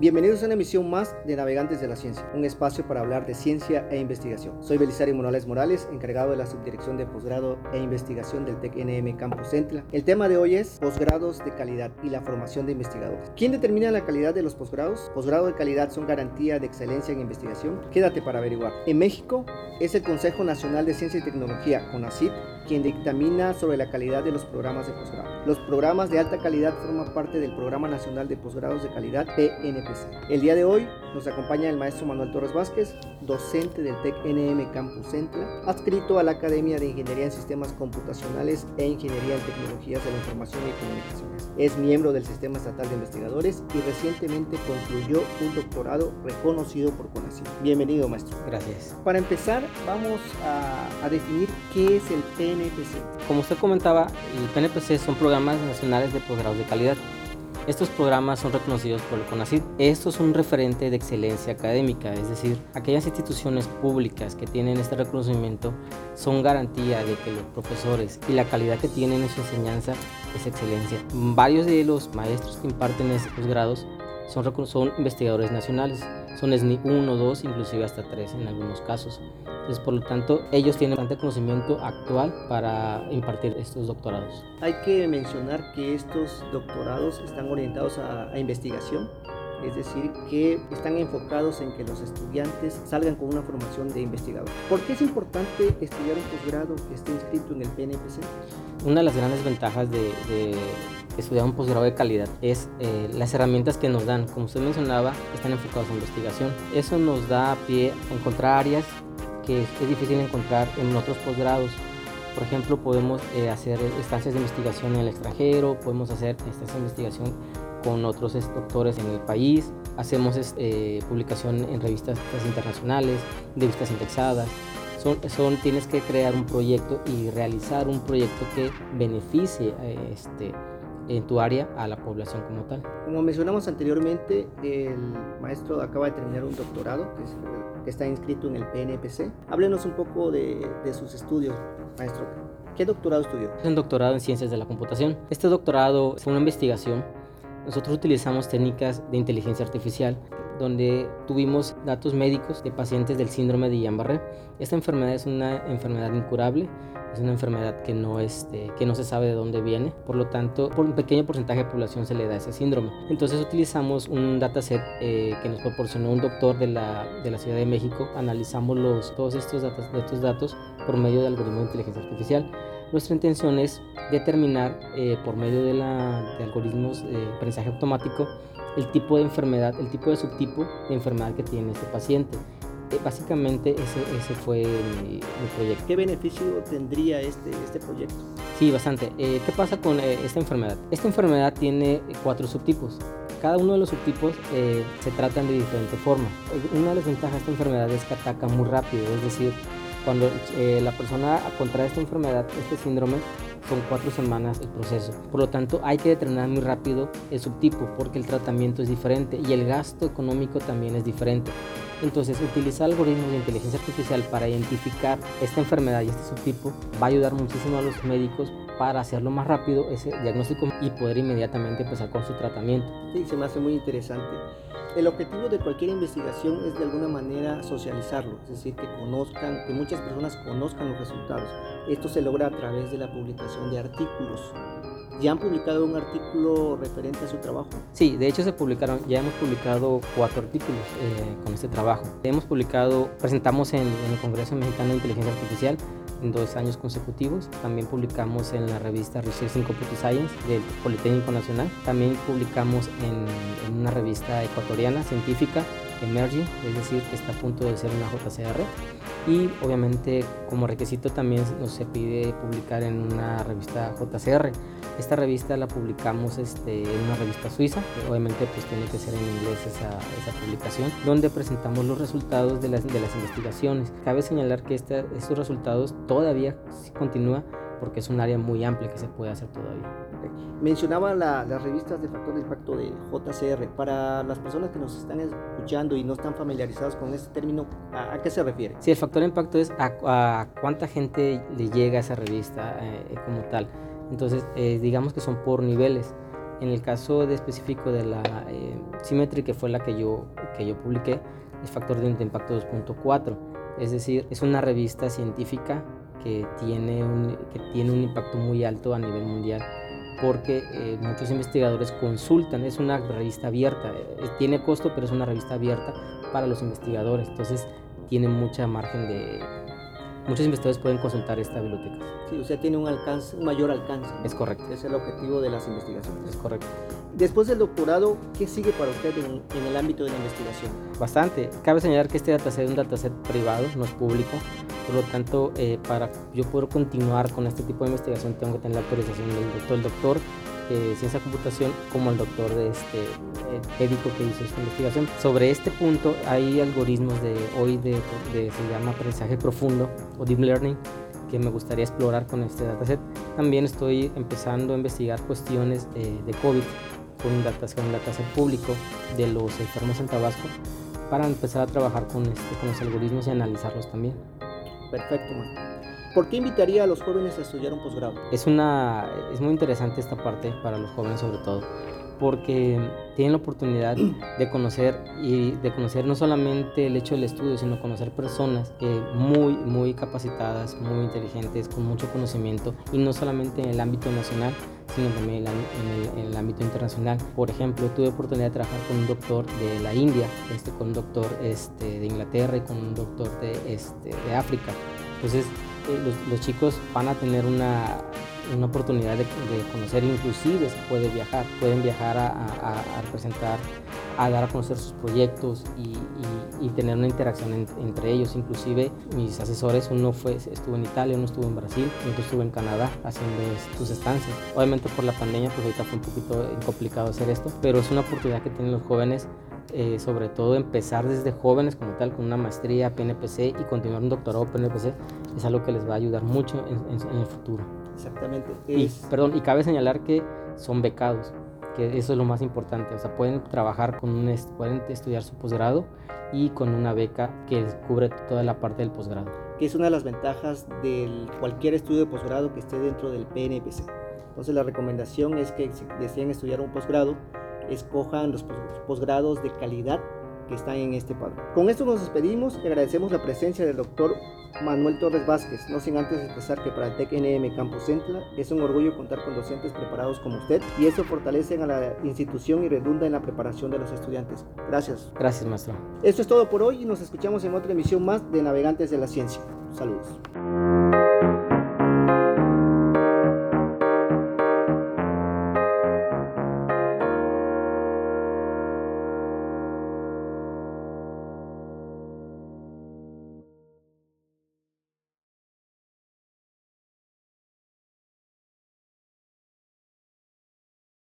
Bienvenidos a una emisión más de Navegantes de la Ciencia, un espacio para hablar de ciencia e investigación. Soy Belisario Morales Morales, encargado de la Subdirección de Posgrado e Investigación del TEC-NM Campus Centla. El tema de hoy es posgrados de calidad y la formación de investigadores. ¿Quién determina la calidad de los posgrados? Posgrado de calidad son garantía de excelencia en investigación. Quédate para averiguar. En México es el Consejo Nacional de Ciencia y Tecnología, CONACYT, quien dictamina sobre la calidad de los programas de posgrado. Los programas de alta calidad forman parte del Programa Nacional de Posgrados de Calidad PNPC. El día de hoy nos acompaña el maestro Manuel Torres Vázquez, docente del TEC NM Campus Centla, adscrito a la Academia de Ingeniería en Sistemas Computacionales e Ingeniería en Tecnologías de la Información y Comunicaciones. Es miembro del Sistema Estatal de Investigadores y recientemente concluyó un doctorado reconocido por CONACYT. Bienvenido, maestro. Gracias. Para empezar, vamos a, a definir qué es el PNPC como usted comentaba, el PNPC son programas nacionales de posgrado de calidad. Estos programas son reconocidos por el CONACYT. Esto es un referente de excelencia académica, es decir, aquellas instituciones públicas que tienen este reconocimiento son garantía de que los profesores y la calidad que tienen en su enseñanza es excelencia. Varios de los maestros que imparten estos posgrados son, son investigadores nacionales, son SNI 1, 2, inclusive hasta 3 en algunos casos. Entonces, por lo tanto, ellos tienen bastante conocimiento actual para impartir estos doctorados. Hay que mencionar que estos doctorados están orientados a, a investigación, es decir, que están enfocados en que los estudiantes salgan con una formación de investigador. ¿Por qué es importante estudiar un posgrado que esté inscrito en el PNPC? Una de las grandes ventajas de, de estudiar un posgrado de calidad es eh, las herramientas que nos dan. Como usted mencionaba, están enfocados en investigación. Eso nos da pie a encontrar áreas que es difícil encontrar en otros posgrados. Por ejemplo, podemos eh, hacer estancias de investigación en el extranjero, podemos hacer estancias de investigación con otros doctores en el país, hacemos eh, publicación en revistas internacionales, revistas indexadas. Son, son, tienes que crear un proyecto y realizar un proyecto que beneficie este, en tu área a la población como tal. Como mencionamos anteriormente, el maestro acaba de terminar un doctorado que, es, que está inscrito en el PNPC. Háblenos un poco de, de sus estudios, maestro. ¿Qué doctorado estudió? Es un doctorado en ciencias de la computación. Este doctorado fue una investigación. Nosotros utilizamos técnicas de inteligencia artificial donde tuvimos datos médicos de pacientes del síndrome de Guillain-Barré. Esta enfermedad es una enfermedad incurable es una enfermedad que no, este, que no se sabe de dónde viene, por lo tanto, por un pequeño porcentaje de población se le da ese síndrome. Entonces utilizamos un dataset eh, que nos proporcionó un doctor de la, de la Ciudad de México, analizamos los, todos estos datos, estos datos por medio de algoritmos de inteligencia artificial. Nuestra intención es determinar eh, por medio de, la, de algoritmos de aprendizaje automático el tipo de enfermedad, el tipo de subtipo de enfermedad que tiene este paciente. Eh, básicamente ese, ese fue mi, mi, proyecto. ¿Qué beneficio tendría este, este proyecto? Sí, bastante. Eh, ¿Qué pasa con eh, esta enfermedad? Esta enfermedad tiene cuatro subtipos. Cada uno de los subtipos eh, se tratan de diferente forma. Una de las ventajas de esta enfermedad es que ataca muy rápido, es decir, cuando la persona contrae esta enfermedad, este síndrome, son cuatro semanas el proceso. Por lo tanto, hay que determinar muy rápido el subtipo porque el tratamiento es diferente y el gasto económico también es diferente. Entonces, utilizar algoritmos de inteligencia artificial para identificar esta enfermedad y este subtipo va a ayudar muchísimo a los médicos para hacerlo más rápido ese diagnóstico y poder inmediatamente empezar con su tratamiento. Sí, se me hace muy interesante. El objetivo de cualquier investigación es de alguna manera socializarlo, es decir, que conozcan, que muchas personas conozcan los resultados. Esto se logra a través de la publicación de artículos. ¿Ya han publicado un artículo referente a su trabajo? Sí, de hecho se publicaron, ya hemos publicado cuatro artículos eh, con este trabajo. Hemos publicado, presentamos en, en el Congreso Mexicano de Inteligencia Artificial en dos años consecutivos. También publicamos en la revista Research in Computer Science del Politécnico Nacional. También publicamos en, en una revista ecuatoriana científica, Emerging, es decir, que está a punto de ser una JCR. Y obviamente como requisito también nos se pide publicar en una revista JCR. Esta revista la publicamos este, en una revista suiza, obviamente pues tiene que ser en inglés esa, esa publicación, donde presentamos los resultados de las, de las investigaciones. Cabe señalar que este, estos resultados todavía continúa porque es un área muy amplia que se puede hacer todavía. Mencionaba la, las revistas de factor de impacto de JCR. Para las personas que nos están escuchando y no están familiarizadas con este término, ¿a, a qué se refiere? Sí, el factor de impacto es a, a cuánta gente le llega a esa revista eh, como tal. Entonces, eh, digamos que son por niveles. En el caso de específico de la eh, Symmetry, que fue la que yo, que yo publiqué, es factor de impacto 2.4. Es decir, es una revista científica que tiene un, que tiene un impacto muy alto a nivel mundial porque eh, muchos investigadores consultan, es una revista abierta, eh, tiene costo, pero es una revista abierta para los investigadores, entonces tiene mucha margen de... Muchos investigadores pueden consultar esta biblioteca. Sí, o sea, tiene un, alcance, un mayor alcance. Es correcto. Es el objetivo de las investigaciones. Es correcto. Después del doctorado, ¿qué sigue para usted en, en, el ámbito de la investigación? Bastante. Cabe señalar que este dataset es un dataset privado, no es público. Por lo tanto, eh, para yo poder continuar con este tipo de investigación, tengo que tener la autorización del doctor. El doctor eh, ciencia computación como el doctor de este eh, médico que hizo esta investigación. Sobre este punto hay algoritmos de hoy de, de, se llama aprendizaje profundo o deep learning que me gustaría explorar con este dataset. También estoy empezando a investigar cuestiones de COVID con un dataset, dataset público de los enfermos en Tabasco para empezar a trabajar con, este, con los algoritmos y analizarlos también. Perfecto. ¿Por qué invitaría a los jóvenes a estudiar un posgrado? Es, una, es muy interesante esta parte para los jóvenes sobre todo, porque tienen la oportunidad de conocer y de conocer no solamente el hecho del estudio, sino conocer personas muy, muy capacitadas, muy inteligentes, con mucho conocimiento y no solamente en el ámbito nacional, sino también en el, ámbito internacional. Por ejemplo, tuve oportunidad de trabajar con un doctor de la India, este, con un doctor este, de Inglaterra y con un doctor de, este, de África. Entonces, los, los, chicos van a tener una, una oportunidad de, de, conocer, inclusive se puede viajar, pueden viajar a, a, a presentar, a dar a conocer sus proyectos y, y, y tener una interacción en, entre ellos. Inclusive mis asesores, uno fue, estuvo en Italia, uno estuvo en Brasil, otro estuvo en Canadá haciendo sus estancias. Obviamente por la pandemia, pues ahorita fue un poquito complicado hacer esto, pero es una oportunidad que tienen los jóvenes eh, sobre todo empezar desde jóvenes como tal, con una maestría PNPC y continuar un doctorado PNPC, es algo que les va a ayudar mucho en, en, en el futuro. Exactamente. Y, perdón, y cabe señalar que son becados, que eso es lo más importante, o sea, pueden trabajar con un, pueden estudiar su posgrado y con una beca que cubre toda la parte del posgrado. Que es una de las ventajas de cualquier estudio de posgrado que esté dentro del PNPC. Entonces la recomendación es que si desean estudiar un posgrado, escojan los posgrados de calidad que están en este padrón. Con esto nos despedimos y agradecemos la presencia del doctor Manuel Torres Vázquez, no sin antes expresar que para el TEC-NM Campus Centla es un orgullo contar con docentes preparados como usted y eso fortalece a la institución y redunda en la preparación de los estudiantes. Gracias. Gracias, maestro. Esto es todo por hoy y nos escuchamos en otra emisión más de Navegantes de la Ciencia. Saludos.